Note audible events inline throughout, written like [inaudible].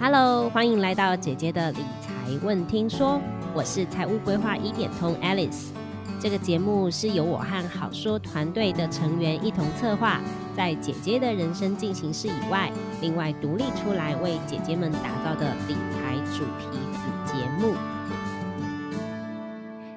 Hello，欢迎来到姐姐的理财问听说，我是财务规划一点通 Alice。这个节目是由我和好说团队的成员一同策划，在姐姐的人生进行式以外，另外独立出来为姐姐们打造的理财主题子节目。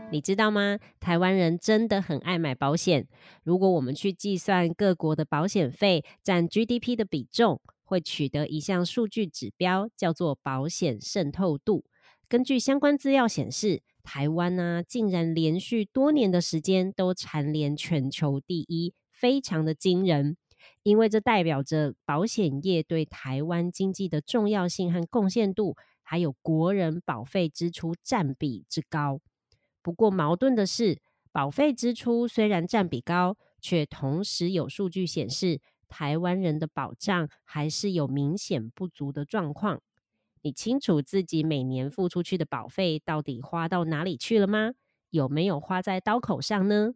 你知道吗？台湾人真的很爱买保险。如果我们去计算各国的保险费占 GDP 的比重，会取得一项数据指标，叫做保险渗透度。根据相关资料显示，台湾呢竟然连续多年的时间都蝉联全球第一，非常的惊人。因为这代表着保险业对台湾经济的重要性和贡献度，还有国人保费支出占比之高。不过矛盾的是，保费支出虽然占比高，却同时有数据显示，台湾人的保障还是有明显不足的状况。你清楚自己每年付出去的保费到底花到哪里去了吗？有没有花在刀口上呢？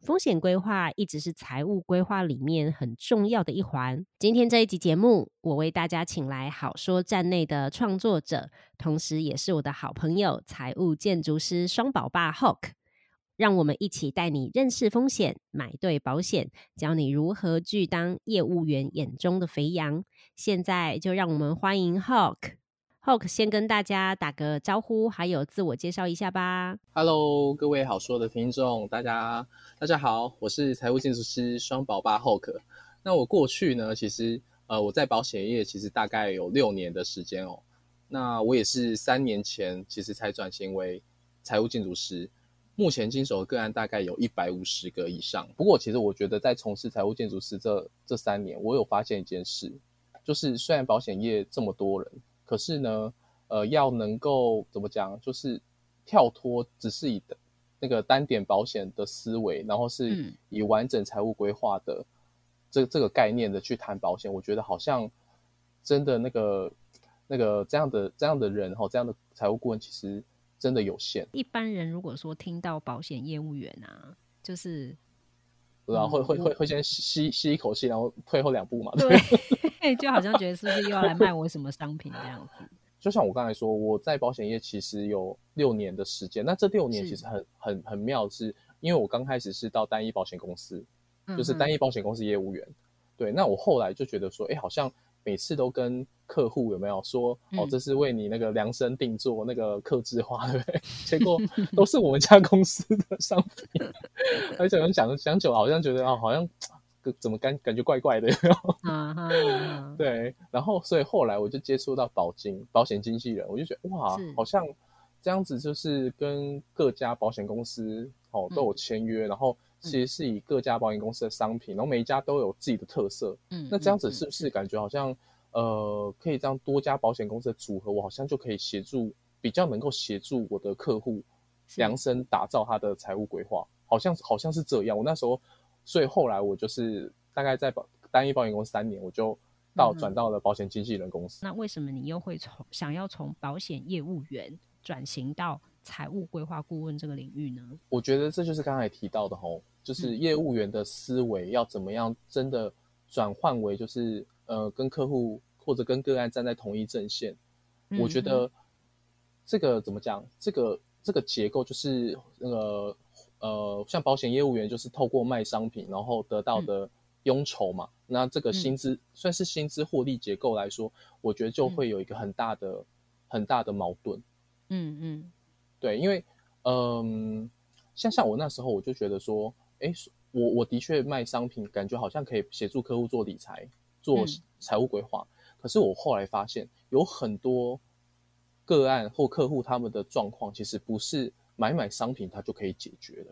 风险规划一直是财务规划里面很重要的一环。今天这一集节目，我为大家请来好说站内的创作者，同时也是我的好朋友——财务建筑师双宝爸 Hawk，让我们一起带你认识风险，买对保险，教你如何去当业务员眼中的肥羊。现在就让我们欢迎 Hawk。Hawk 先跟大家打个招呼，还有自我介绍一下吧。Hello，各位好说的听众，大家大家好，我是财务建筑师双宝爸 Hawk。那我过去呢，其实呃我在保险业其实大概有六年的时间哦。那我也是三年前其实才转型为财务建筑师，目前经手的个案大概有一百五十个以上。不过其实我觉得在从事财务建筑师这这三年，我有发现一件事，就是虽然保险业这么多人。可是呢，呃，要能够怎么讲，就是跳脱只是以那个单点保险的思维，然后是以完整财务规划的这这个概念的去谈保险，我觉得好像真的那个那个这样的这样的人哈，这样的财务顾问其实真的有限。一般人如果说听到保险业务员啊，就是然后会会会会先吸吸一口气，然后退后两步嘛，对。[laughs] 就好像觉得是不是又要来卖我什么商品这样子？[laughs] 就像我刚才说，我在保险业其实有六年的时间。那这六年其实很很很妙，是因为我刚开始是到单一保险公司，就是单一保险公司业务员。对，那我后来就觉得说，哎，好像每次都跟客户有没有说，哦，这是为你那个量身定做那个客制化，对不对？[laughs] 结果都是我们家公司的商品，[laughs] 而且讲讲久，好像觉得啊，好像。怎么感感觉怪怪的？[laughs] 对，然后所以后来我就接触到保金保险经纪人，我就觉得哇，好像这样子就是跟各家保险公司哦都有签约，然后其实是以各家保险公司的商品，然后每一家都有自己的特色。嗯，那这样子是不是感觉好像呃可以这样多家保险公司的组合，我好像就可以协助比较能够协助我的客户量身打造他的财务规划，好像好像是这样。我那时候。所以后来我就是大概在保单一保险公司三年，我就到转到了保险经纪人公司。那为什么你又会从想要从保险业务员转型到财务规划顾问这个领域呢？我觉得这就是刚才提到的吼，就是业务员的思维要怎么样真的转换为就是呃跟客户或者跟个案站在同一阵线。我觉得这个怎么讲？这个这个结构就是那个。呃，像保险业务员就是透过卖商品，然后得到的佣酬嘛。那这个薪资算是薪资获利结构来说，我觉得就会有一个很大的、很大的矛盾。嗯嗯，对，因为嗯，像像我那时候我就觉得说，哎，我我的确卖商品，感觉好像可以协助客户做理财、做财务规划。可是我后来发现，有很多个案或客户他们的状况，其实不是。买买商品，它就可以解决的。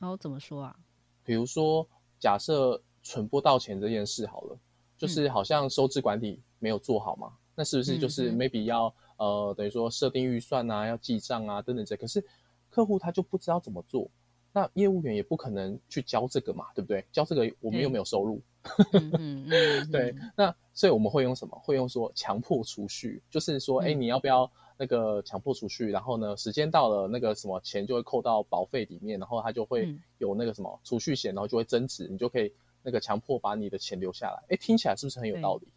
然后怎么说啊？比如说，假设存不到钱这件事好了，就是好像收支管理没有做好嘛，那是不是就是 maybe 要呃，等于说设定预算啊，要记账啊等等这？可是客户他就不知道怎么做，那业务员也不可能去教这个嘛，对不对？教这个我们又没有收入。嗯嗯，[laughs] 对。那所以我们会用什么？会用说强迫储蓄，就是说，哎，你要不要？那个强迫储蓄，然后呢，时间到了，那个什么钱就会扣到保费里面，然后它就会有那个什么储蓄险，然后就会增值，你就可以那个强迫把你的钱留下来。哎，听起来是不是很有道理？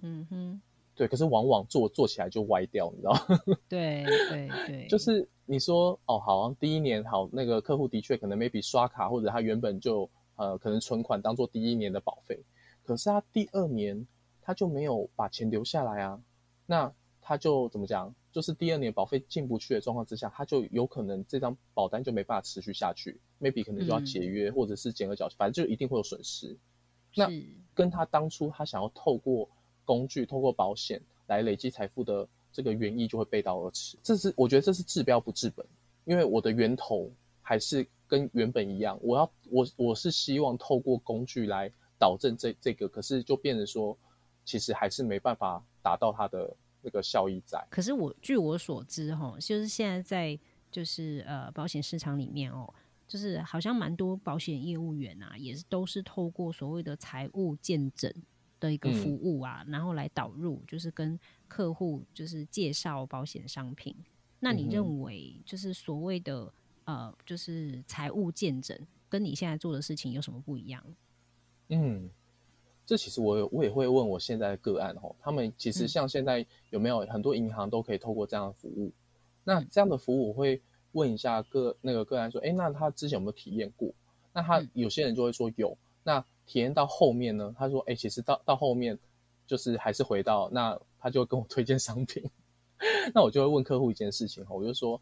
嗯哼，对，可是往往做做起来就歪掉，你知道？[laughs] 对对对，就是你说哦，好，第一年好，那个客户的确可能 maybe 刷卡或者他原本就呃可能存款当做第一年的保费，可是他第二年他就没有把钱留下来啊，那他就怎么讲？就是第二年保费进不去的状况之下，他就有可能这张保单就没办法持续下去，maybe 可能就要解约或者是减额缴，反正就一定会有损失。那跟他当初他想要透过工具、透过保险来累积财富的这个原意就会背道而驰。这是我觉得这是治标不治本，因为我的源头还是跟原本一样。我要我我是希望透过工具来导正这这个，可是就变成说，其实还是没办法达到它的。那个效益在，可是我据我所知，哈，就是现在在就是呃保险市场里面哦，就是好像蛮多保险业务员啊，也是都是透过所谓的财务见证的一个服务啊，然后来导入，就是跟客户就是介绍保险商品。那你认为就是所谓的呃，就是财务见证，跟你现在做的事情有什么不一样？嗯。这其实我我也会问我现在的个案哦，他们其实像现在有没有很多银行都可以透过这样的服务？那这样的服务我会问一下个那个个案说，哎，那他之前有没有体验过？那他有些人就会说有。那体验到后面呢？他说，哎，其实到到后面就是还是回到那，他就跟我推荐商品。[laughs] 那我就会问客户一件事情哈，我就说，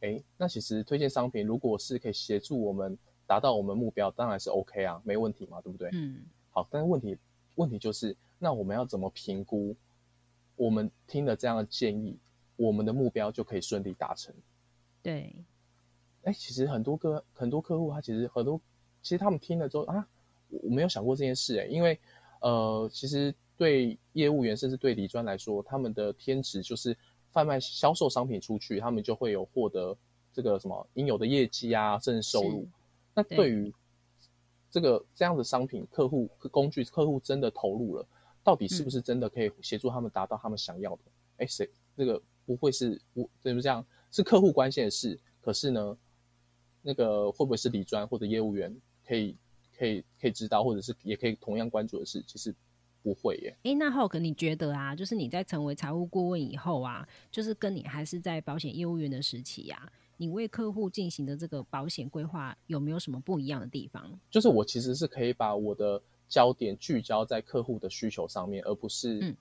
哎，那其实推荐商品如果是可以协助我们达到我们目标，当然是 OK 啊，没问题嘛，对不对？嗯。好，但是问题问题就是，那我们要怎么评估？我们听了这样的建议，我们的目标就可以顺利达成？对。哎，其实很多个很多客户，他其实很多，其实他们听了之后啊，我没有想过这件事哎，因为呃，其实对业务员甚至对理专来说，他们的天职就是贩卖销售商品出去，他们就会有获得这个什么应有的业绩啊，甚至收入。那对于这个这样的商品，客户工具，客户真的投入了，到底是不是真的可以协助他们达到他们想要的？哎，谁这个不会是不怎么这样？是客户关心的事，可是呢，那个会不会是理专或者业务员可以可以可以知道，或者是也可以同样关注的事？其实不会耶。哎，那浩可你觉得啊，就是你在成为财务顾问以后啊，就是跟你还是在保险业务员的时期呀？你为客户进行的这个保险规划有没有什么不一样的地方？就是我其实是可以把我的焦点聚焦在客户的需求上面，而不是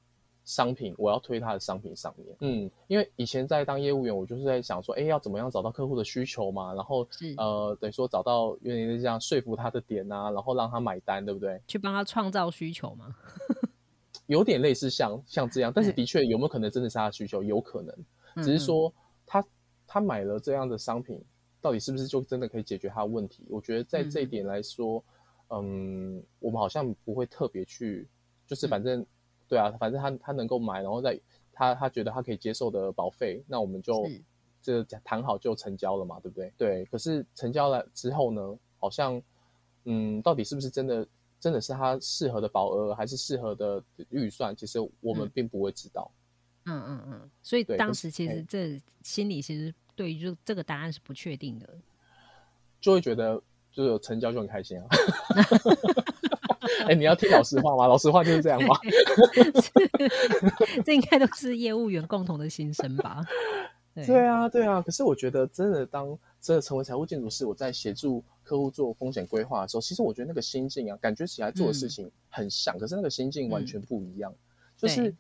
商品我要推他的商品上面。嗯，因为以前在当业务员，我就是在想说，哎，要怎么样找到客户的需求嘛，然后呃，等于说找到有点这样说服他的点啊，然后让他买单，对不对？去帮他创造需求吗？[laughs] 有点类似像像这样，但是的确有没有可能真的是他的需求？有可能，只是说他。他买了这样的商品，到底是不是就真的可以解决他的问题？我觉得在这一点来说，嗯，我们好像不会特别去，就是反正，对啊，反正他他能够买，然后再他他觉得他可以接受的保费，那我们就这谈好就成交了嘛，对不对？对。可是成交了之后呢，好像，嗯，到底是不是真的真的是他适合的保额，还是适合的预算？其实我们并不会知道。嗯嗯嗯，所以当时其实这心里其实对于就这个答案是不确定的，就会觉得就是有成交就很开心啊。哎，你要听老实话吗？老实话就是这样吗？[laughs] 这应该都是业务员共同的心声吧？对啊，对啊。可是我觉得真的当真的成为财务建筑师，我在协助客户做风险规划的时候，其实我觉得那个心境啊，感觉起来做的事情很像，可是那个心境完全不一样，就是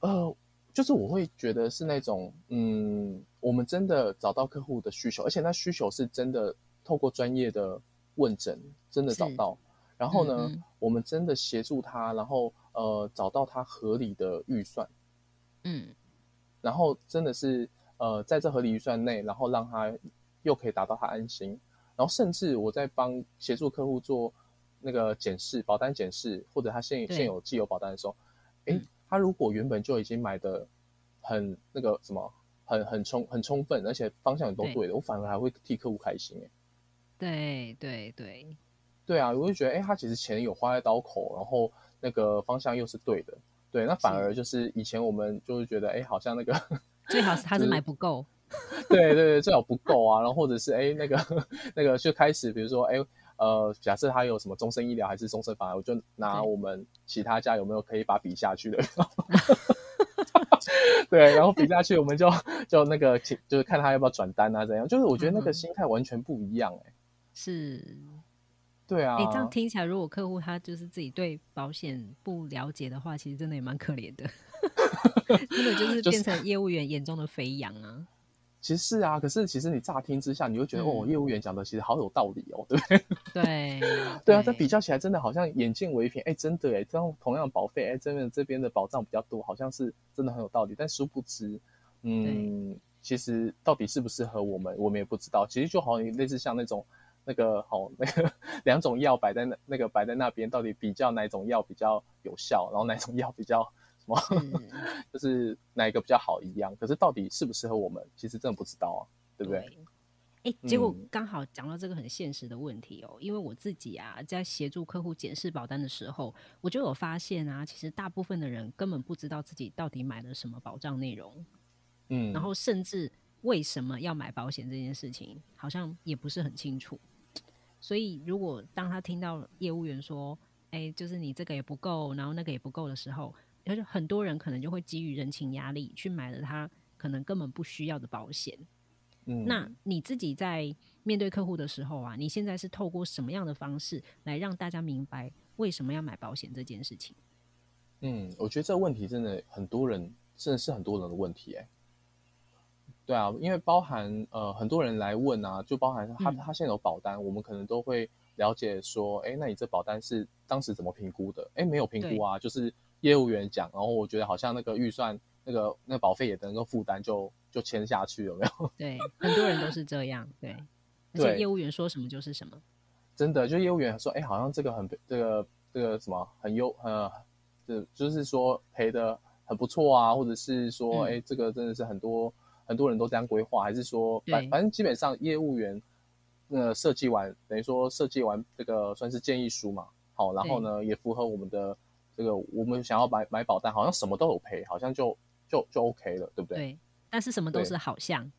呃。就是我会觉得是那种，嗯，我们真的找到客户的需求，而且那需求是真的透过专业的问诊，真的找到。然后呢，我们真的协助他，然后呃找到他合理的预算，嗯，然后真的是呃在这合理预算内，然后让他又可以达到他安心。然后甚至我在帮协助客户做那个检视保单检视，或者他现现有既有保单的时候，哎。他如果原本就已经买的很那个什么，很很充很充分，而且方向也都对的，我反而还会替客户开心哎。对对对，对啊，我就觉得哎，他其实钱有花在刀口，然后那个方向又是对的，对，那反而就是以前我们就是觉得哎，好像那个 [laughs] 最好是 [laughs] 他是买不够，对对对，最好不够啊，然后或者是哎那个那个就开始比如说哎。呃，假设他有什么终身医疗还是终身房，我就拿我们其他家有没有可以把比下去的，[laughs] 对，然后比下去，我们就就那个，就是看他要不要转单啊，怎样？就是我觉得那个心态完全不一样，哎，是，对啊。哎，这样听起来，如果客户他就是自己对保险不了解的话，其实真的也蛮可怜的，[laughs] 真的 [laughs] 就是变成业务员眼中的肥羊啊。其实是啊，可是其实你乍听之下，你会觉得哦，业务员讲的其实好有道理哦，对不对？[laughs] 对，对啊，这比较起来，真的好像眼见为凭，哎，真的哎，这样同样保费，哎，真的这边的保障比较多，好像是真的很有道理。但殊不知，嗯，其实到底适不适合我们，我们也不知道。其实就好像类似像那种那个好那个两种药摆在那那个摆在那边，到底比较哪种药比较有效，然后哪种药比较什么。[laughs] 就是哪一个比较好一样，可是到底适不适合我们，其实真的不知道啊，对不对？哎，结果刚好讲到这个很现实的问题哦，因为我自己啊，在协助客户检视保单的时候，我就有发现啊，其实大部分的人根本不知道自己到底买了什么保障内容，嗯，然后甚至为什么要买保险这件事情，好像也不是很清楚。所以，如果当他听到业务员说，哎，就是你这个也不够，然后那个也不够的时候，而且很多人可能就会基于人情压力去买了他可能根本不需要的保险。嗯，那你自己在面对客户的时候啊，你现在是透过什么样的方式来让大家明白为什么要买保险这件事情？嗯，我觉得这个问题真的很多人，真的是很多人的问题哎。对啊，因为包含呃很多人来问啊，就包含他他现在有保单，我们可能都会了解说，哎，那你这保单是当时怎么评估的？哎，没有评估啊，就是。业务员讲，然后我觉得好像那个预算、那个那保费也能够负担，就就签下去，有没有？[laughs] 对，很多人都是这样，对。而且业务员说什么就是什么。真的，就业务员说，哎，好像这个很这个这个什么很优，呃，就就是说赔的很不错啊，或者是说，哎，这个真的是很多很多人都这样规划，还是说，反反正基本上业务员呃设计完，等于说设计完这个算是建议书嘛，好，然后呢也符合我们的。这个我们想要买买保单，好像什么都有赔，好像就就就 OK 了，对不对？对，但是什么都是好像，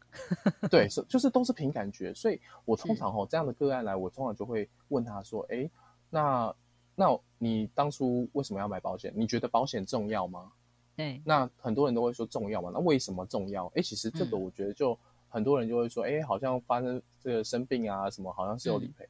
对，是就是都是凭感觉，所以我通常哦这样的个案来，我通常就会问他说：“哎，那那你当初为什么要买保险？你觉得保险重要吗？”对，那很多人都会说重要嘛，那为什么重要？哎，其实这个我觉得就很多人就会说：“哎，好像发生这个生病啊什么，好像是有理赔。”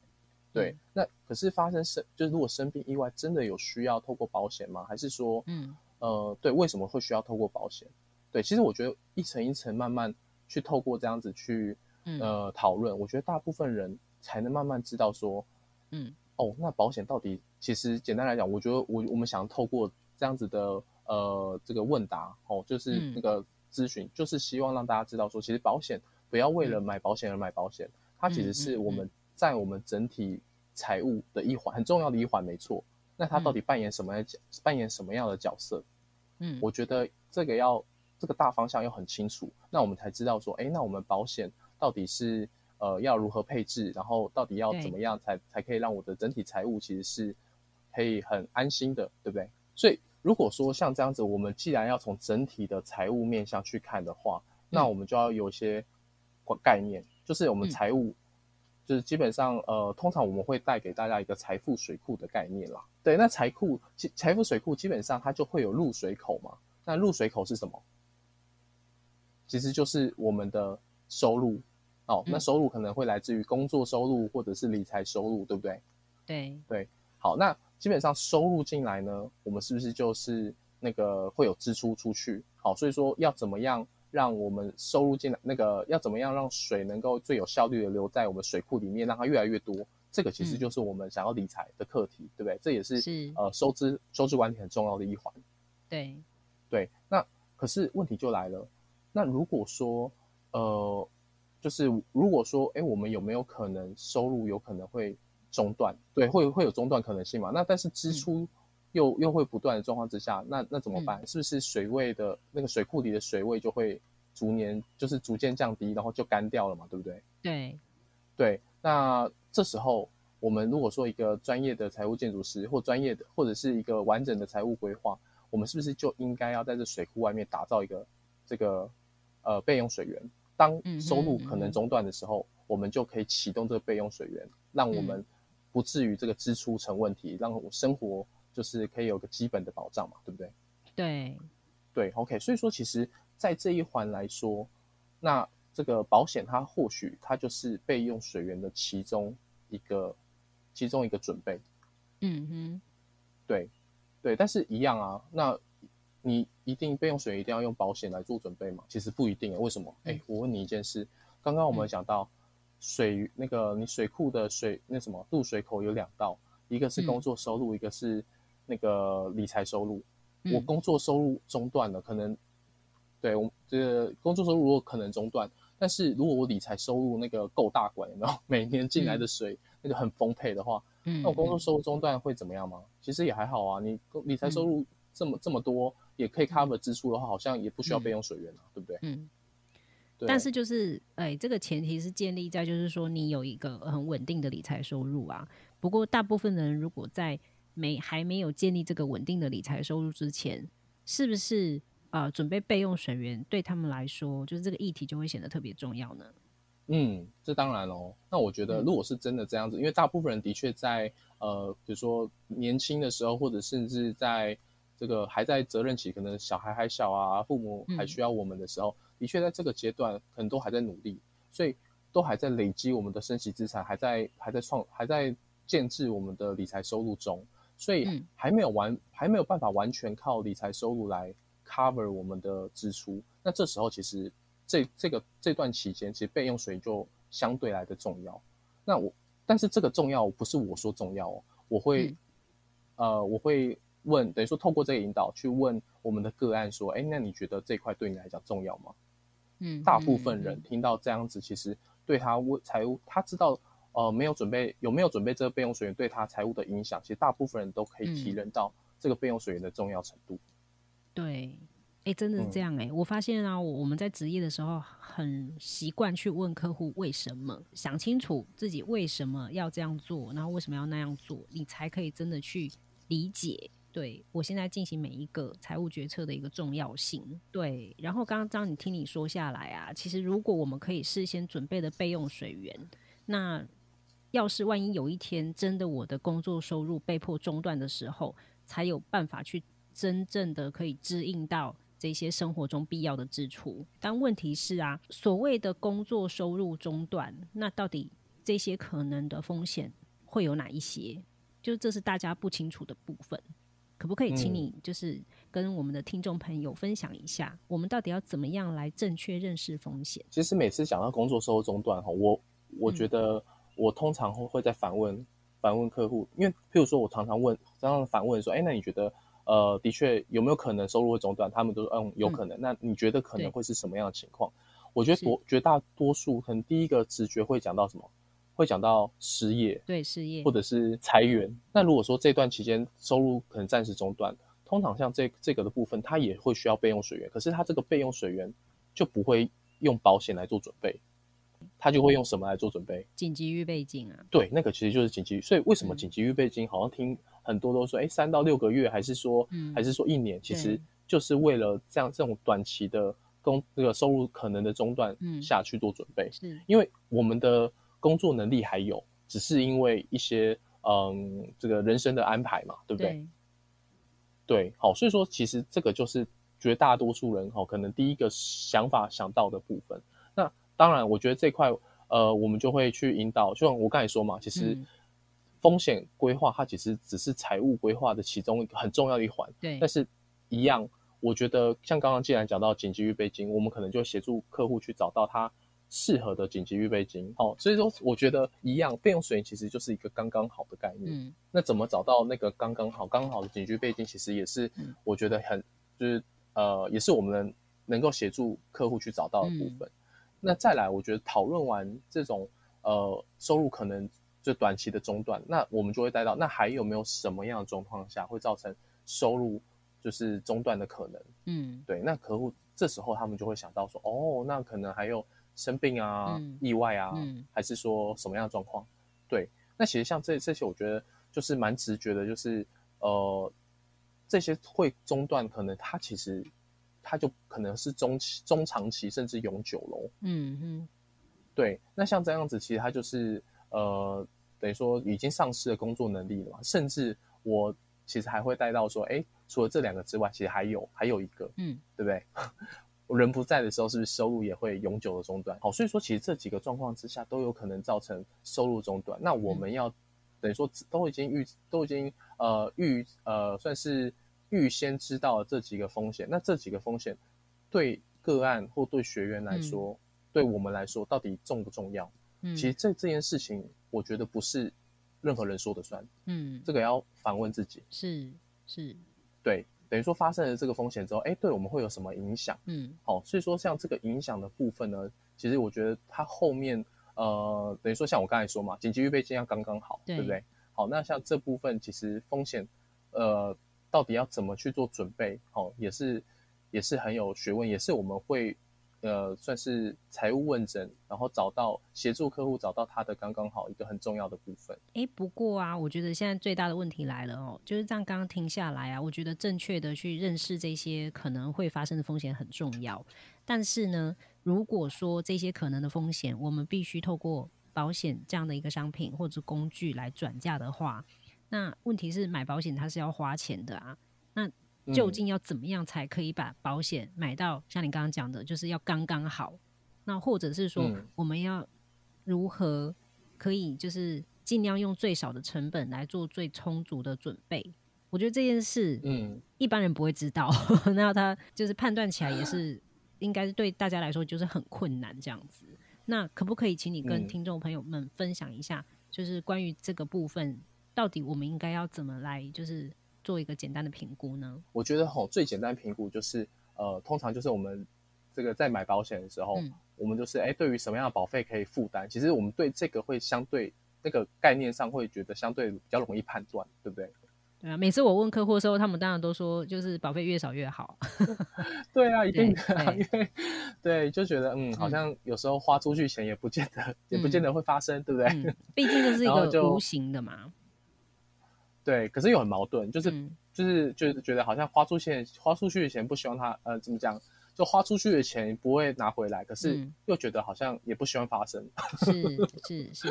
对，那可是发生生就是如果生病意外，真的有需要透过保险吗？还是说，嗯呃，对，为什么会需要透过保险？对，其实我觉得一层一层慢慢去透过这样子去呃讨论，我觉得大部分人才能慢慢知道说，嗯哦，那保险到底其实简单来讲，我觉得我我们想透过这样子的呃这个问答哦，就是那个咨询，就是希望让大家知道说，其实保险不要为了买保险而买保险，它其实是我们在我们整体。财务的一环很重要的一环，没错。那它到底扮演什么角扮演什么样的角色？嗯，我觉得这个要这个大方向要很清楚，那我们才知道说，哎，那我们保险到底是呃要如何配置，然后到底要怎么样才才可以让我的整体财务其实是可以很安心的，对不对？所以如果说像这样子，我们既然要从整体的财务面向去看的话，那我们就要有一些概念，就是我们财务。就是基本上，呃，通常我们会带给大家一个财富水库的概念啦。对，那财库，财富水库基本上它就会有入水口嘛。那入水口是什么？其实就是我们的收入哦。那收入可能会来自于工作收入或者是理财收入，对不对？对对。好，那基本上收入进来呢，我们是不是就是那个会有支出出去？好，所以说要怎么样？让我们收入进来，那个要怎么样让水能够最有效率的留在我们水库里面，让它越来越多？这个其实就是我们想要理财的课题，对不对？这也是呃收支收支管理很重要的一环。对对，那可是问题就来了，那如果说呃，就是如果说哎，我们有没有可能收入有可能会中断？对，会会有中断可能性嘛？那但是支出。又又会不断的状况之下，那那怎么办？是不是水位的那个水库里的水位就会逐年就是逐渐降低，然后就干掉了嘛？对不对？对，对。那这时候我们如果说一个专业的财务建筑师或专业的或者是一个完整的财务规划，我们是不是就应该要在这水库外面打造一个这个呃备用水源？当收入可能中断的时候，我们就可以启动这个备用水源，让我们不至于这个支出成问题，让我生活。就是可以有个基本的保障嘛，对不对？对，对，OK，所以说其实，在这一环来说，那这个保险它或许它就是备用水源的其中一个其中一个准备。嗯哼，对，对，但是一样啊，那你一定备用水一定要用保险来做准备吗？其实不一定，为什么？哎，我问你一件事，刚刚我们讲到水那个你水库的水那什么入水口有两道，一个是工作收入，一个是那个理财收入。我工作收入中断了，可能对我这个工作收入如果可能中断，但是如果我理财收入那个够大管，有没有 [laughs] 每年进来的水那个很丰沛的话，那我工作收入中断会怎么样吗？其实也还好啊，你理财收入这么这么多，也可以 cover 支出的话，好像也不需要备用水源啊，对不对？嗯。但是就是，哎，这个前提是建立在就是说你有一个很稳定的理财收入啊。不过大部分人如果在没还没有建立这个稳定的理财收入之前，是不是呃准备备用水源对他们来说，就是这个议题就会显得特别重要呢？嗯，这当然喽。那我觉得，如果是真的这样子，因为大部分人的确在呃，比如说年轻的时候，或者甚至在这个还在责任期，可能小孩还小啊，父母还需要我们的时候，的确在这个阶段，可能都还在努力，所以都还在累积我们的升息资产，还在还在创还在建制我们的理财收入中。所以还没有完，还没有办法完全靠理财收入来 cover 我们的支出。那这时候其实这这个这段期间，其实备用水就相对来的重要。那我但是这个重要不是我说重要哦，我会呃我会问，等于说透过这个引导去问我们的个案说，哎，那你觉得这块对你来讲重要吗？嗯，大部分人听到这样子，其实对他为财务他知道。呃，没有准备，有没有准备这个备用水源对他财务的影响？其实大部分人都可以体认到这个备用水源的重要程度。对，哎，真的是这样哎。我发现啊，我们在职业的时候很习惯去问客户为什么，想清楚自己为什么要这样做，然后为什么要那样做，你才可以真的去理解。对我现在进行每一个财务决策的一个重要性。对，然后刚刚张你听你说下来啊，其实如果我们可以事先准备的备用水源，那要是万一有一天真的我的工作收入被迫中断的时候，才有办法去真正的可以支应到这些生活中必要的支出。但问题是啊，所谓的工作收入中断，那到底这些可能的风险会有哪一些？就是这是大家不清楚的部分。可不可以请你就是跟我们的听众朋友分享一下，我们到底要怎么样来正确认识风险？其实每次讲到工作收入中断哈，我我觉得。我通常会会在反问反问客户，因为譬如说我常常问，常常反问说，哎，那你觉得，呃，的确有没有可能收入会中断？他们都说，嗯，有可能。那你觉得可能会是什么样的情况？我觉得多绝大多数可能第一个直觉会讲到什么？会讲到失业，对失业，或者是裁员。那如果说这段期间收入可能暂时中断，通常像这这个的部分，它也会需要备用水源，可是它这个备用水源就不会用保险来做准备。它就会用什么来做准备？紧急预备金啊。对，那个其实就是紧急。所以为什么紧急预备金好像听很多都说，哎，三到六个月，还是说，还是说一年？其实就是为了这样这种短期的工这个收入可能的中断下去做准备。是，因为我们的工作能力还有，只是因为一些嗯这个人生的安排嘛，对不对？对，好，所以说其实这个就是绝大多数人哈，可能第一个想法想到的部分。那当然，我觉得这块，呃，我们就会去引导。就像我刚才说嘛，其实风险规划它其实只是财务规划的其中一个很重要的一环。对。但是，一样，我觉得像刚刚既然讲到紧急预备金，我们可能就协助客户去找到他适合的紧急预备金。好，所以说我觉得一样，备用水其实就是一个刚刚好的概念。嗯。那怎么找到那个刚刚好、刚好的紧急预备金？其实也是我觉得很就是呃，也是我们能够协助客户去找到的部分。那再来，我觉得讨论完这种呃收入可能就短期的中断，那我们就会带到那还有没有什么样的状况下会造成收入就是中断的可能？嗯，对。那客户这时候他们就会想到说，哦，那可能还有生病啊、意外啊，还是说什么样的状况？对。那其实像这这些，我觉得就是蛮直觉的，就是呃这些会中断，可能它其实。它就可能是中期、中长期，甚至永久喽。嗯嗯，对。那像这样子，其实它就是呃，等于说已经丧失了工作能力了嘛。甚至我其实还会带到说，哎，除了这两个之外，其实还有还有一个，嗯，对不对？我人不在的时候，是不是收入也会永久的中断？好，所以说其实这几个状况之下都有可能造成收入中断。那我们要等于说都已经预都已经呃预呃算是预先知道这几个风险。那这几个风险对个案或对学员来说，对我们来说到底重不重要？嗯，其实这这件事情，我觉得不是任何人说的算。嗯，这个要反问自己。是是，对。等于说发生了这个风险之后，哎，对我们会有什么影响？嗯，好，所以说像这个影响的部分呢，其实我觉得它后面呃，等于说像我刚才说嘛，紧急预备金要刚刚好，对不对？好，那像这部分其实风险呃，到底要怎么去做准备？好，也是也是很有学问，也是我们会。呃，算是财务问诊，然后找到协助客户找到他的刚刚好一个很重要的部分。哎，不过啊，我觉得现在最大的问题来了哦，就是这样刚刚停下来啊，我觉得正确的去认识这些可能会发生的风险很重要。但是呢，如果说这些可能的风险，我们必须透过保险这样的一个商品或者工具来转嫁的话，那问题是买保险它是要花钱的啊，那。究竟要怎么样才可以把保险买到像你刚刚讲的，就是要刚刚好？那或者是说，我们要如何可以就是尽量用最少的成本来做最充足的准备？我觉得这件事，嗯，一般人不会知道，[laughs] 那他就是判断起来也是应该是对大家来说就是很困难这样子。那可不可以请你跟听众朋友们分享一下，就是关于这个部分，到底我们应该要怎么来就是？做一个简单的评估呢？我觉得吼，最简单评估就是，呃，通常就是我们这个在买保险的时候，我们就是哎，对于什么样的保费可以负担，其实我们对这个会相对那个概念上会觉得相对比较容易判断，对不对？对啊，每次我问客户的时候，他们当然都说就是保费越少越好。[laughs] 对啊，一定的，因为对就觉得嗯，好像有时候花出去钱也不见得也不见得会发生，对不对？毕竟这是一个无形的嘛。对，可是又很矛盾，就是就是就是觉得好像花出钱花出去的钱不希望他呃怎么讲，就花出去的钱不会拿回来，可是又觉得好像也不希望发生。[laughs] 是是是，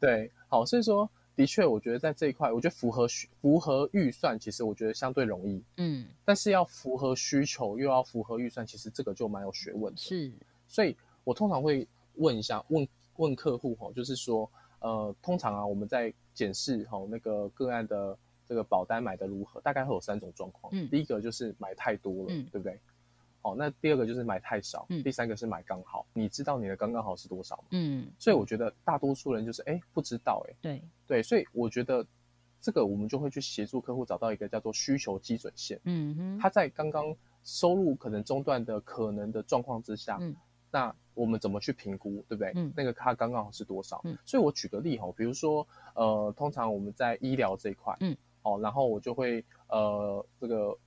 对，好，所以说的确，我觉得在这一块，我觉得符合需符合预算，其实我觉得相对容易。嗯，但是要符合需求又要符合预算，其实这个就蛮有学问。是，所以我通常会问一下问问客户吼，就是说。呃，通常啊，我们在检视哈那个个案的这个保单买的如何，大概会有三种状况。嗯，第一个就是买太多了，对不对？好，那第二个就是买太少，第三个是买刚好。你知道你的刚刚好是多少吗？嗯，所以我觉得大多数人就是哎不知道哎。对对，所以我觉得这个我们就会去协助客户找到一个叫做需求基准线。嗯哼，他在刚刚收入可能中断的可能的状况之下，嗯，那。我们怎么去评估，对不对？嗯，那个它刚刚好是多少？嗯，所以我举个例哈，比如说，呃，通常我们在医疗这一块，嗯，哦，然后我就会呃，这个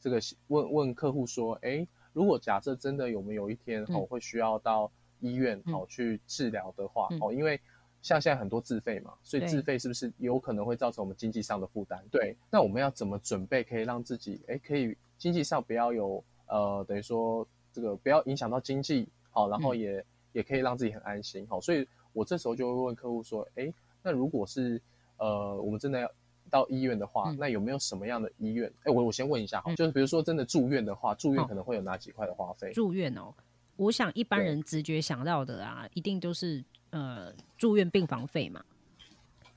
这个问问客户说，哎，如果假设真的有没有一天哦会需要到医院哦去治疗的话，哦，因为像现在很多自费嘛，所以自费是不是有可能会造成我们经济上的负担？对，那我们要怎么准备可以让自己哎可以经济上不要有呃等于说这个不要影响到经济？好，然后也也可以让自己很安心。好，所以我这时候就会问客户说：，哎，那如果是呃，我们真的要到医院的话，那有没有什么样的医院？哎，我我先问一下，哈，就是比如说真的住院的话，住院可能会有哪几块的花费？住院哦，我想一般人直觉想到的啊，一定都是呃住院病房费嘛，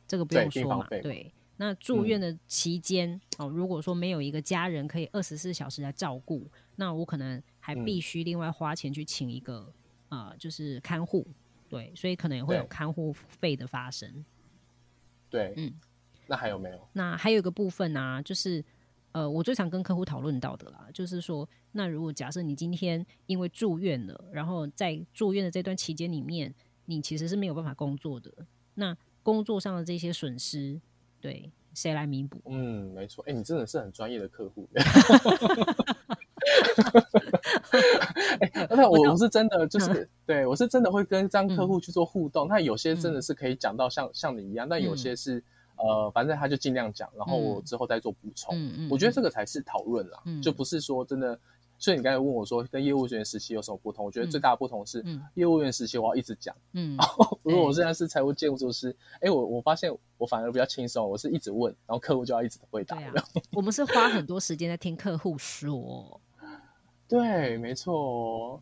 这个不用说嘛。对，那住院的期间哦，如果说没有一个家人可以二十四小时来照顾，那我可能。还必须另外花钱去请一个啊，就是看护，对，所以可能也会有看护费的发生。对，嗯，那还有没有？那还有一个部分呢，就是呃，我最常跟客户讨论到的啦，就是说，那如果假设你今天因为住院了，然后在住院的这段期间里面，你其实是没有办法工作的，那工作上的这些损失，对，谁来弥补？嗯，没错，哎，你真的是很专业的客户。[laughs] 哎，[laughs] 那我我是真的就是，对我是真的会跟这样客户去做互动。那有些真的是可以讲到像像你一样，但有些是呃，反正他就尽量讲，然后我之后再做补充。嗯嗯，我觉得这个才是讨论啦，就不是说真的所以你刚才问我说跟业务员时期有什么不同？我觉得最大的不同是，业务员时期我要一直讲，嗯，如果我现在是财务建筑师，哎，我我发现我反而比较轻松，我是一直问，然后客户就要一直回答。[laughs] 我们是花很多时间在听客户说。对，没错，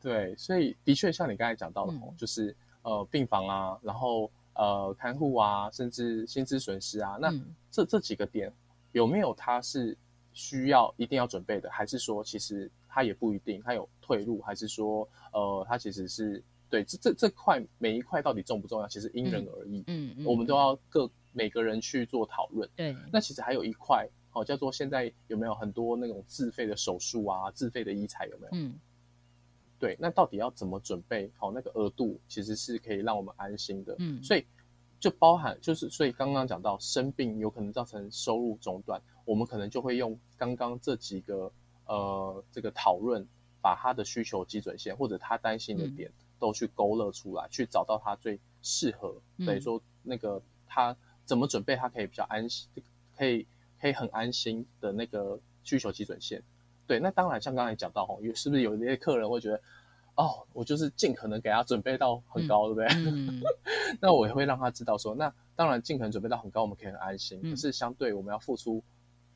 对，所以的确像你刚才讲到的，就是呃病房啊，然后呃看护啊，甚至薪资损失啊，那这这几个点有没有他是需要一定要准备的，还是说其实他也不一定，他有退路，还是说呃他其实是对这这这块每一块到底重不重要，其实因人而异，嗯嗯，我们都要各每个人去做讨论。对，那其实还有一块。哦，叫做现在有没有很多那种自费的手术啊，自费的医材有没有？嗯，对，那到底要怎么准备？好，那个额度其实是可以让我们安心的。嗯，所以就包含就是，所以刚刚讲到生病有可能造成收入中断，我们可能就会用刚刚这几个呃这个讨论，把他的需求基准线或者他担心的点都去勾勒出来，去找到他最适合，等于说那个他怎么准备，他可以比较安心，可以。可以很安心的那个需求基准线，对，那当然像刚才讲到吼，有是不是有一些客人会觉得，哦，我就是尽可能给他准备到很高，对不对？[laughs] 那我也会让他知道说，那当然尽可能准备到很高，我们可以很安心。可是相对我们要付出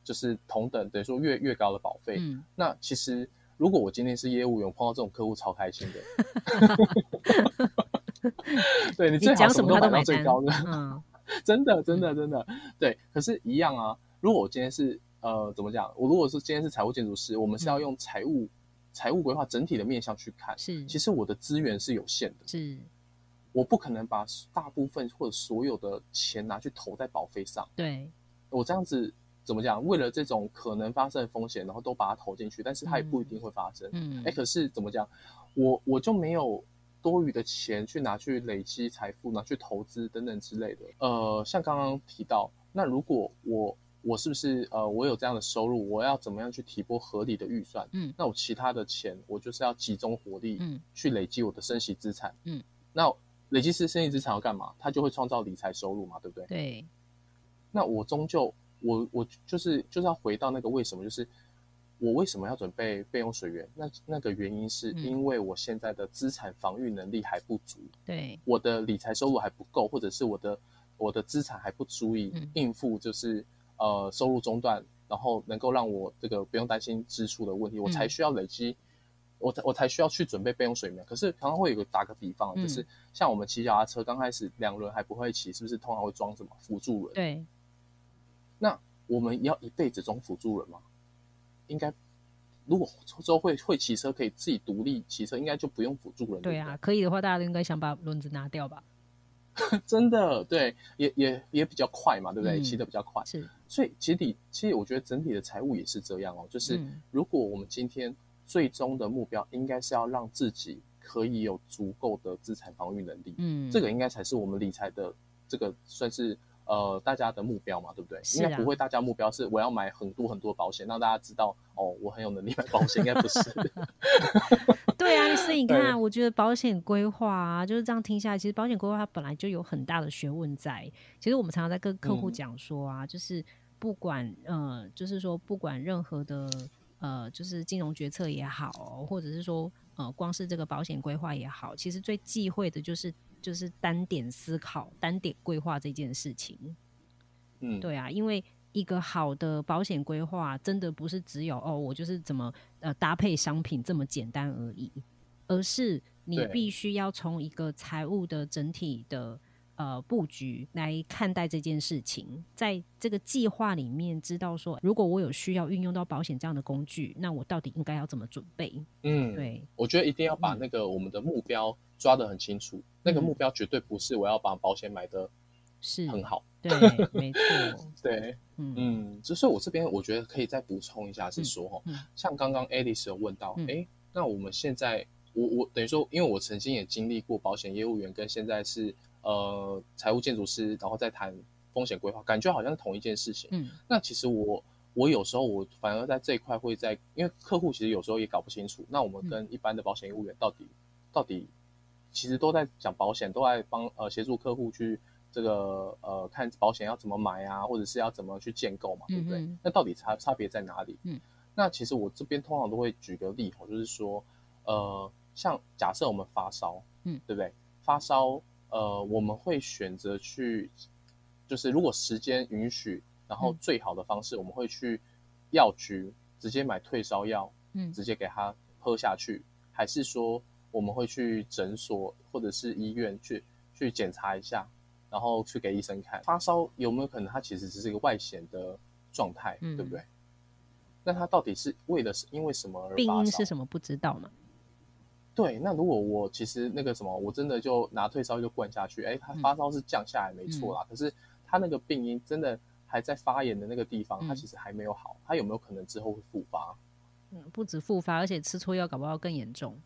就是同等等于说越越高的保费。那其实如果我今天是业务员，碰到这种客户超开心的，[laughs] 对你最好什么都买到最高的，嗯，[laughs] 真的真的真的对。可是，一样啊。如果我今天是呃怎么讲？我如果是今天是财务建筑师，我们是要用财务财务规划整体的面向去看。是，其实我的资源是有限的。是，我不可能把大部分或者所有的钱拿去投在保费上。对，我这样子怎么讲？为了这种可能发生的风险，然后都把它投进去，但是它也不一定会发生。嗯，哎，可是怎么讲？我我就没有多余的钱去拿去累积财富，拿去投资等等之类的。呃，像刚刚提到，那如果我我是不是呃，我有这样的收入，我要怎么样去提拨合理的预算？嗯，那我其他的钱，我就是要集中火力，嗯，去累积我的升息资产，嗯，那累积是升息资产要干嘛？它就会创造理财收入嘛，对不对？对。那我终究，我我就是就是要回到那个为什么，就是我为什么要准备备用水源？那那个原因是因为我现在的资产防御能力还不足，对，我的理财收入还不够，或者是我的我的资产还不足以应付，就是。呃，收入中断，然后能够让我这个不用担心支出的问题，我才需要累积，我才我才需要去准备备用水源。可是常常会有个打个比方，就是像我们骑脚踏车，刚开始两轮还不会骑，是不是通常会装什么辅助轮？对。那我们要一辈子装辅助轮吗？应该，如果之后会会骑车，可以自己独立骑车，应该就不用辅助轮。对啊，可以的话，大家都应该想把轮子拿掉吧。[laughs] 真的，对，也也也比较快嘛，对不对？骑得比较快，是。所以其实，其实我觉得整体的财务也是这样哦，就是如果我们今天最终的目标应该是要让自己可以有足够的资产防御能力，嗯，这个应该才是我们理财的这个算是。呃，大家的目标嘛，对不对？应该不会，大家目标是我要买很多很多保险，让大家知道哦，我很有能力买保险，应该不是。[laughs] [laughs] 对啊，所以你看，我觉得保险规划啊，就是这样听下来，其实保险规划它本来就有很大的学问在。其实我们常常在跟客户讲说啊，就是不管呃，就是说不管任何的呃，就是金融决策也好，或者是说呃，光是这个保险规划也好，其实最忌讳的就是。就是单点思考、单点规划这件事情，嗯，对啊，因为一个好的保险规划，真的不是只有哦，我就是怎么呃搭配商品这么简单而已，而是你必须要从一个财务的整体的呃布局来看待这件事情，在这个计划里面知道说，如果我有需要运用到保险这样的工具，那我到底应该要怎么准备？嗯，对，我觉得一定要把那个我们的目标。抓得很清楚，那个目标绝对不是我要把保险买的是很好，对，[laughs] 没错，对，嗯，就是我这边我觉得可以再补充一下，是说哈，像刚刚 Alice 有问到，哎，那我们现在我我等于说，因为我曾经也经历过保险业务员，跟现在是呃财务建筑师，然后再谈风险规划，感觉好像是同一件事情。嗯，那其实我我有时候我反而在这一块会在，因为客户其实有时候也搞不清楚，那我们跟一般的保险业务员到底到底。其实都在讲保险，都在帮呃协助客户去这个呃看保险要怎么买啊，或者是要怎么去建构嘛，对不对？那到底差差别在哪里？嗯，那其实我这边通常都会举个例哈，就是说，呃，像假设我们发烧，嗯，对不对？发烧，呃，我们会选择去，就是如果时间允许，然后最好的方式，我们会去药局直接买退烧药，嗯，直接给他喝下去，还是说我们会去诊所或者是医院去去检查一下，然后去给医生看发烧有没有可能它其实只是一个外显的状态，对不对？那它到底是为了是因为什么而发病因是什么不知道嘛？对，那如果我其实那个什么，我真的就拿退烧就灌下去，哎，它发烧是降下来没错啦，可是它那个病因真的还在发炎的那个地方，它其实还没有好，它有没有可能之后会复发？嗯，不止复发，而且吃错药搞不好更严重，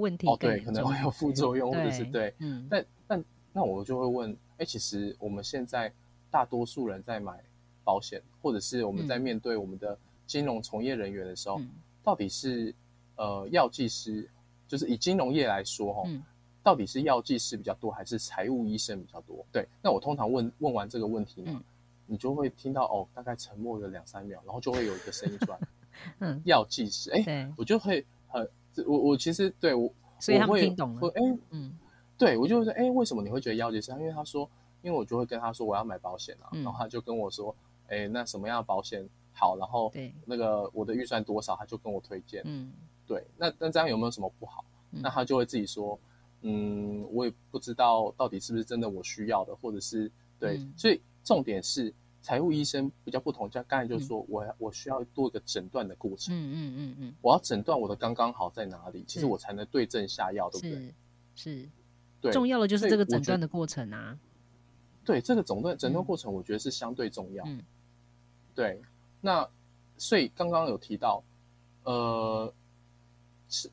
问题哦，对，可能会有副作用或者是对，嗯，但但那我就会问，哎，其实我们现在大多数人在买保险，或者是我们在面对我们的。金融从业人员的时候，到底是呃药剂师，就是以金融业来说哈，到底是药剂师比较多，还是财务医生比较多？对，那我通常问问完这个问题呢，你就会听到哦，大概沉默了两三秒，然后就会有一个声音出来，嗯，药剂师，哎，我就会很，我我其实对我，所以他们听懂了，哎，嗯，对我就会说，哎，为什么你会觉得药剂师？因为他说，因为我就会跟他说我要买保险啊，然后他就跟我说，哎，那什么样的保险？好，然后那个我的预算多少，他就跟我推荐。嗯，对，那那这样有没有什么不好？那他就会自己说，嗯，我也不知道到底是不是真的我需要的，或者是对。所以重点是财务医生比较不同，像刚才就是说我我需要多一个诊断的过程。嗯嗯嗯嗯，我要诊断我的刚刚好在哪里，其实我才能对症下药，对不对？是，对，重要的就是这个诊断的过程啊。对，这个诊断诊断过程，我觉得是相对重要。嗯，对。那所以刚刚有提到，呃，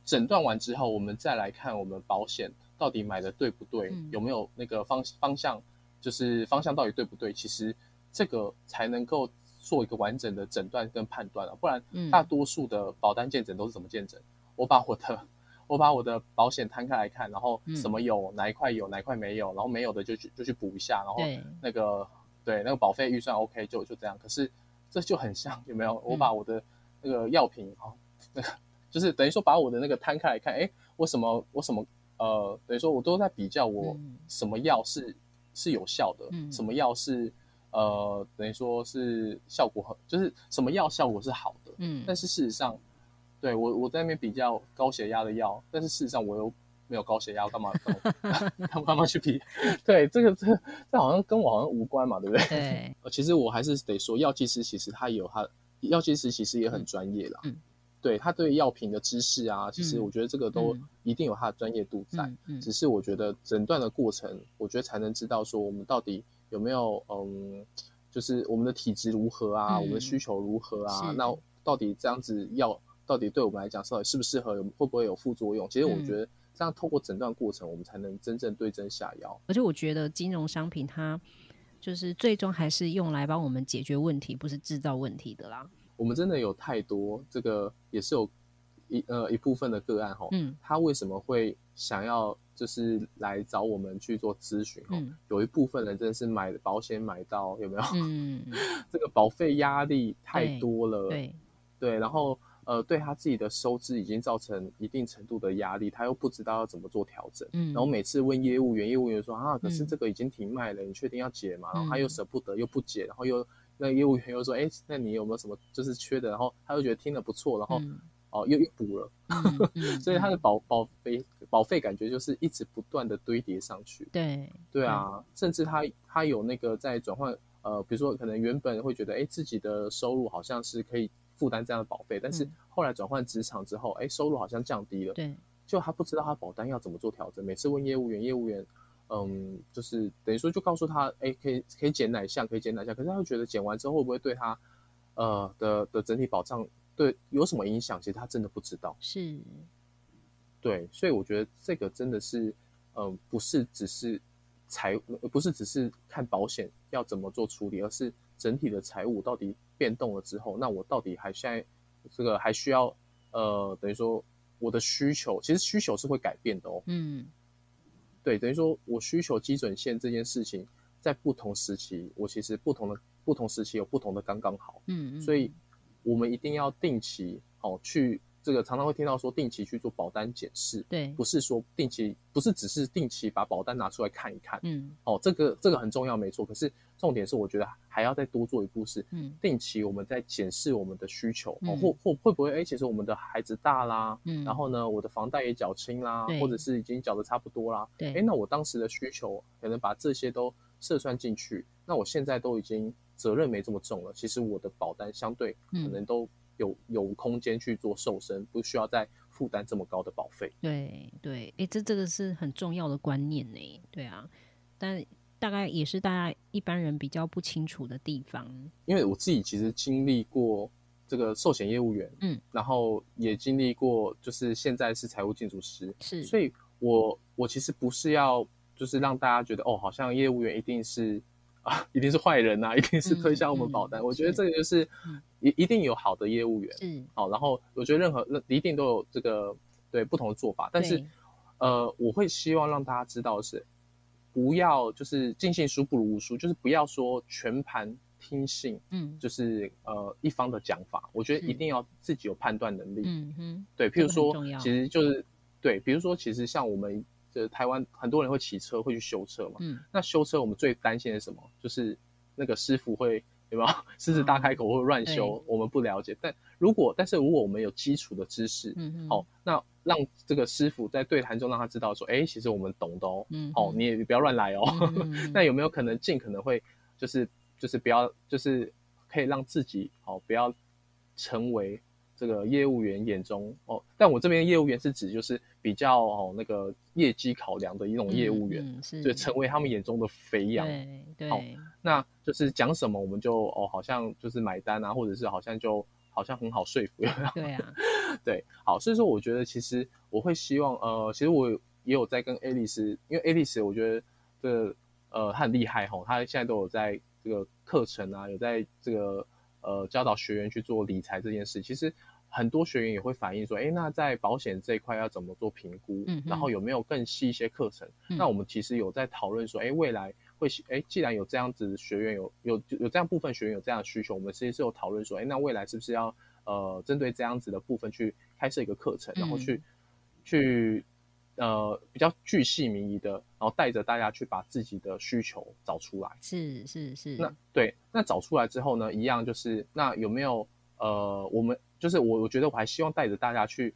诊断完之后，我们再来看我们保险到底买的对不对，有没有那个方方向，就是方向到底对不对？其实这个才能够做一个完整的诊断跟判断啊，不然大多数的保单见诊都是怎么见诊？我把我的 [laughs] 我把我的保险摊开来看，然后什么有哪一块有哪一块没有，然后没有的就去就去补一下，然后那个对那个保费预算 OK 就就这样，可是。这就很像有没有？我把我的那个药品啊，那个 [laughs] 就是等于说把我的那个摊开来看，哎，我什么我什么呃，等于说我都在比较我什么药是是有效的，什么药是呃等于说是效果很，就是什么药效果是好的。嗯，但是事实上，对我我在那边比较高血压的药，但是事实上我又。没有高血压，干嘛干干嘛去比？[laughs] 对，这个这这好像跟我好像无关嘛，对不对？对。其实我还是得说，药剂师其实他有他，药剂师其实也很专业啦。嗯。对他对药品的知识啊，其实我觉得这个都一定有他的专业度在。嗯。只是我觉得诊断的过程，我觉得才能知道说我们到底有没有嗯，就是我们的体质如何啊，我们的需求如何啊？那到底这样子药到底对我们来讲到底适不适合，有会不会有副作用？其实我觉得。这样透过诊断过程，我们才能真正对症下药。而且我觉得金融商品它就是最终还是用来帮我们解决问题，不是制造问题的啦。我们真的有太多这个也是有一呃一部分的个案哈，嗯，他为什么会想要就是来找我们去做咨询？嗯，有一部分人真的是买保险买到有没有？嗯，[laughs] 这个保费压力太多了，对对，然后。呃，对他自己的收支已经造成一定程度的压力，他又不知道要怎么做调整。嗯，然后每次问业务员，业务员说啊，可是这个已经停卖了，你确定要解吗？然后他又舍不得，又不解，然后又那业务员又说，哎，那你有没有什么就是缺的？然后他又觉得听得不错，然后哦又又补了，[laughs] 所以他的保保费保费感觉就是一直不断的堆叠上去。对对啊，甚至他他有那个在转换，呃，比如说可能原本会觉得，哎，自己的收入好像是可以。负担这样的保费，但是后来转换职场之后，哎，收入好像降低了。对，就他不知道他保单要怎么做调整。每次问业务员，业务员，嗯，就是等于说就告诉他，哎，可以可以减哪项，可以减哪项。可是他会觉得减完之后会不会对他，呃的的整体保障对有什么影响？其实他真的不知道。是，对，所以我觉得这个真的是，呃，不是只是财，不是只是看保险要怎么做处理，而是。整体的财务到底变动了之后，那我到底还现在这个还需要呃，等于说我的需求其实需求是会改变的哦。嗯，对，等于说我需求基准线这件事情，在不同时期，我其实不同的不同时期有不同的刚刚好。嗯嗯。所以我们一定要定期哦去。这个常常会听到说定期去做保单检视，对，不是说定期，不是只是定期把保单拿出来看一看，嗯，哦，这个这个很重要，没错。可是重点是，我觉得还要再多做一步，是，嗯，定期我们在检视我们的需求，哦，或或会不会，哎，其实我们的孩子大啦，嗯，然后呢，我的房贷也缴清啦，或者是已经缴的差不多啦，对，哎，那我当时的需求可能把这些都测算进去，那我现在都已经责任没这么重了，其实我的保单相对可能都。有有空间去做瘦身，不需要再负担这么高的保费。对对，哎，这这个是很重要的观念呢。对啊，但大概也是大家一般人比较不清楚的地方。因为我自己其实经历过这个寿险业务员，嗯，然后也经历过，就是现在是财务建筑师，是，所以我我其实不是要就是让大家觉得哦，好像业务员一定是。啊，一定是坏人呐！一定是推销我们保单。我觉得这个就是一一定有好的业务员，嗯，好。然后我觉得任何任一定都有这个对不同的做法，但是呃，我会希望让大家知道的是，不要就是尽信书不如无书，就是不要说全盘听信，嗯，就是呃一方的讲法。我觉得一定要自己有判断能力，嗯哼，对。譬如说，其实就是对，比如说，其实像我们。就台湾很多人会骑车，会去修车嘛。嗯，那修车我们最担心的是什么？就是那个师傅会有没有狮子大开口或乱修？我们不了解。但如果但是如果我们有基础的知识，嗯好，那让这个师傅在对谈中让他知道说，哎，其实我们懂的哦。嗯，哦，你也不要乱来哦。[laughs] 那有没有可能尽可能会就是就是不要就是可以让自己哦不要成为。这个业务员眼中哦，但我这边业务员是指就是比较哦那个业绩考量的一种业务员，就成为他们眼中的肥羊。对，好，那就是讲什么我们就哦好像就是买单啊，或者是好像就好像很好说服。对啊，[laughs] 对，好，所以说我觉得其实我会希望呃，其实我也有在跟 a 丽丝，因为 a 丽丝我觉得这个呃他很厉害吼，他现在都有在这个课程啊，有在这个呃教导学员去做理财这件事，其实。很多学员也会反映说，哎，那在保险这一块要怎么做评估？嗯，然后有没有更细一些课程？那我们其实有在讨论说，哎，未来会，哎，既然有这样子学员有有有这样部分学员有这样的需求，我们其实是有讨论说，哎，那未来是不是要呃针对这样子的部分去开设一个课程，然后去去呃比较具细民意的，然后带着大家去把自己的需求找出来。是是是。那对，那找出来之后呢，一样就是那有没有呃我们。就是我，我觉得我还希望带着大家去，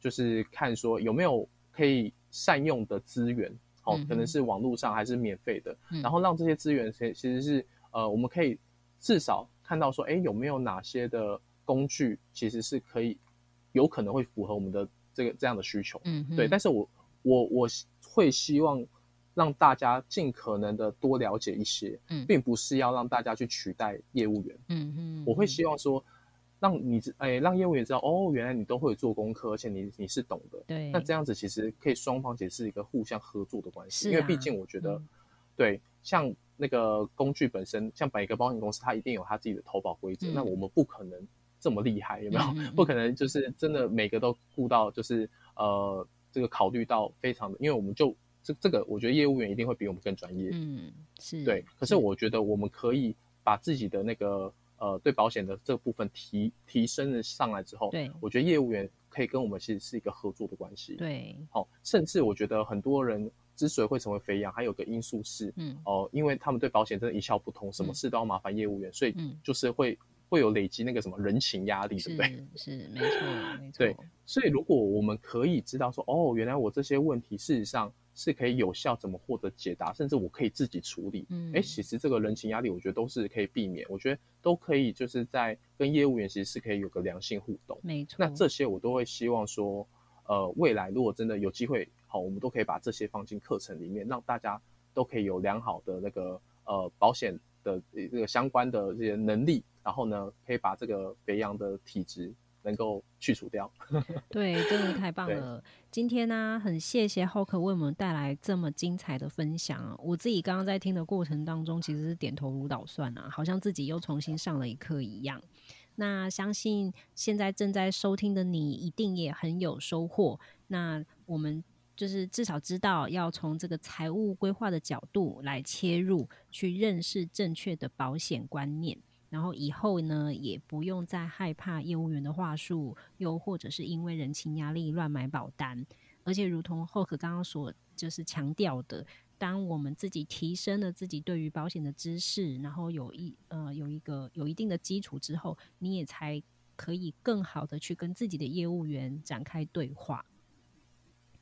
就是看说有没有可以善用的资源，哦，可能是网络上还是免费的，然后让这些资源其其实是呃，我们可以至少看到说，哎，有没有哪些的工具其实是可以有可能会符合我们的这个这样的需求，嗯，对。但是我我我会希望让大家尽可能的多了解一些，嗯，并不是要让大家去取代业务员，嗯嗯，我会希望说。让你哎，让业务员知道哦，原来你都会做功课，而且你你是懂的。对，那这样子其实可以双方其实是一个互相合作的关系。是，因为毕竟我觉得，对，像那个工具本身，像每个保险公司，它一定有它自己的投保规则。那我们不可能这么厉害，有没有？[laughs] 不可能就是真的每个都顾到，就是呃，这个考虑到非常的，因为我们就这这个，我觉得业务员一定会比我们更专业。嗯，是对。可是我觉得我们可以把自己的那个。呃，对保险的这部分提提升了上来之后，对，我觉得业务员可以跟我们其实是一个合作的关系。对，好，甚至我觉得很多人之所以会成为肥羊，还有个因素是，嗯，哦，因为他们对保险真的一窍不通，什么事都要麻烦业务员，所以就是会会有累积那个什么人情压力，对不对？是，没错，没 [laughs] 错。对，所以如果我们可以知道说，哦，原来我这些问题事实上。是可以有效怎么获得解答，甚至我可以自己处理。嗯，哎，其实这个人情压力，我觉得都是可以避免。我觉得都可以，就是在跟业务员其实是可以有个良性互动。没错。那这些我都会希望说，呃，未来如果真的有机会，好，我们都可以把这些放进课程里面，让大家都可以有良好的那个呃保险的这个相关的这些能力，然后呢，可以把这个肥羊的体质。能够去除掉，[laughs] 对，真的太棒了。今天呢，很谢谢 Hawk 为我们带来这么精彩的分享。我自己刚刚在听的过程当中，其实是点头如捣蒜啊，好像自己又重新上了一课一样。那相信现在正在收听的你，一定也很有收获。那我们就是至少知道要从这个财务规划的角度来切入，去认识正确的保险观念。然后以后呢，也不用再害怕业务员的话术，又或者是因为人情压力乱买保单。而且，如同后可刚刚所就是强调的，当我们自己提升了自己对于保险的知识，然后有一呃有一个有一定的基础之后，你也才可以更好的去跟自己的业务员展开对话。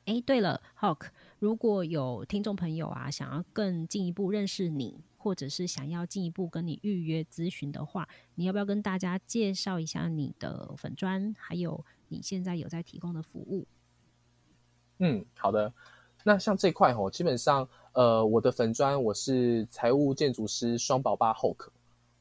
哎，对了，Hawk，如果有听众朋友啊，想要更进一步认识你，或者是想要进一步跟你预约咨询的话，你要不要跟大家介绍一下你的粉砖，还有你现在有在提供的服务？嗯，好的。那像这块哦，基本上，呃，我的粉砖我是财务建筑师双宝爸 Hawk，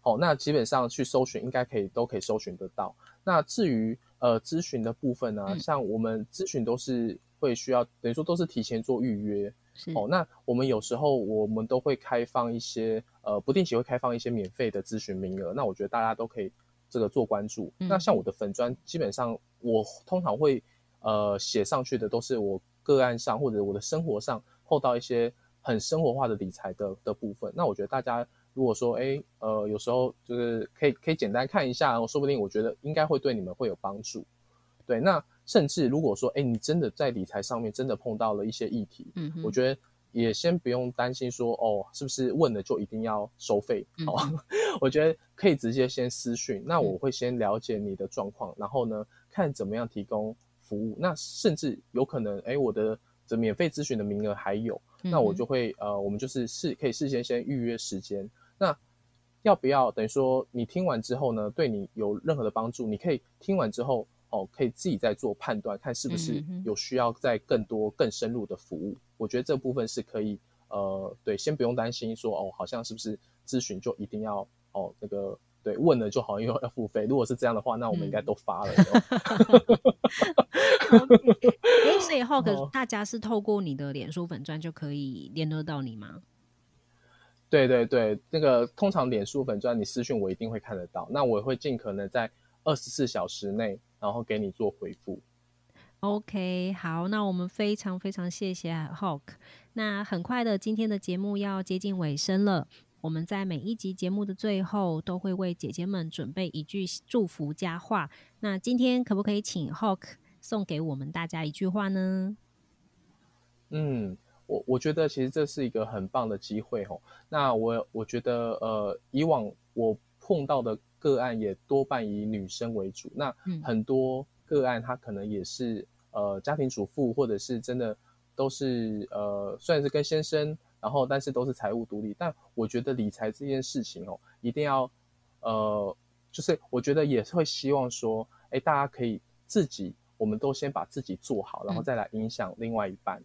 哦，那基本上去搜寻应该可以都可以搜寻得到。那至于呃咨询的部分呢，像我们咨询都是。会需要等于说都是提前做预约哦。那我们有时候我们都会开放一些呃不定期会开放一些免费的咨询名额。那我觉得大家都可以这个做关注。那像我的粉砖，基本上我通常会呃写上去的都是我个案上或者我的生活上碰到一些很生活化的理财的的部分。那我觉得大家如果说哎呃有时候就是可以可以简单看一下，说不定我觉得应该会对你们会有帮助。对，那。甚至如果说，哎，你真的在理财上面真的碰到了一些议题，嗯，我觉得也先不用担心说，哦，是不是问了就一定要收费？好，我觉得可以直接先私讯，那我会先了解你的状况，然后呢，看怎么样提供服务。那甚至有可能，哎，我的这免费咨询的名额还有，那我就会，呃，我们就是事可以事先先预约时间。那要不要等于说你听完之后呢，对你有任何的帮助，你可以听完之后。哦，可以自己再做判断，看是不是有需要在更多、更深入的服务。我觉得这部分是可以，呃，对，先不用担心说，哦，好像是不是咨询就一定要，哦，那个，对，问了就好像又要付费。如果是这样的话，那我们应该都发了。[laughs] 哎，[laughs] 所以 Hawk，[laughs] 大家是透过你的脸书粉钻就可以联络到你吗？对对对，那个通常脸书粉钻你私讯我一定会看得到，那我会尽可能在二十四小时内。然后给你做回复。OK，好，那我们非常非常谢谢 Hawk。那很快的，今天的节目要接近尾声了。我们在每一集节目的最后，都会为姐姐们准备一句祝福佳话。那今天可不可以请 Hawk 送给我们大家一句话呢？嗯，我我觉得其实这是一个很棒的机会哦。那我我觉得呃，以往我碰到的。个案也多半以女生为主，那很多个案她可能也是呃家庭主妇，或者是真的都是呃虽然是跟先生，然后但是都是财务独立。但我觉得理财这件事情哦，一定要呃，就是我觉得也会希望说，哎，大家可以自己，我们都先把自己做好，然后再来影响另外一半。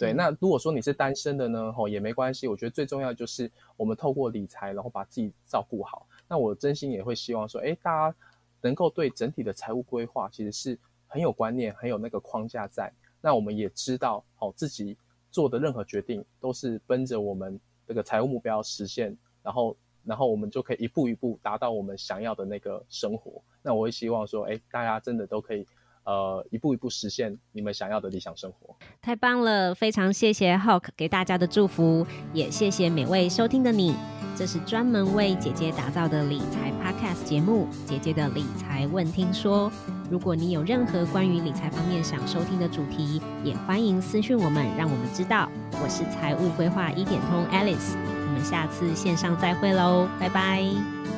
对，那如果说你是单身的呢，吼也没关系。我觉得最重要就是我们透过理财，然后把自己照顾好。那我真心也会希望说，哎，大家能够对整体的财务规划其实是很有观念、很有那个框架在。那我们也知道，哦，自己做的任何决定都是奔着我们这个财务目标实现，然后，然后我们就可以一步一步达到我们想要的那个生活。那我会希望说，哎，大家真的都可以。呃，一步一步实现你们想要的理想生活，太棒了！非常谢谢 Hawk 给大家的祝福，也谢谢每位收听的你。这是专门为姐姐打造的理财 Podcast 节目《姐姐的理财问听说》。如果你有任何关于理财方面想收听的主题，也欢迎私讯我们，让我们知道。我是财务规划一点通 Alice，我们下次线上再会喽，拜拜。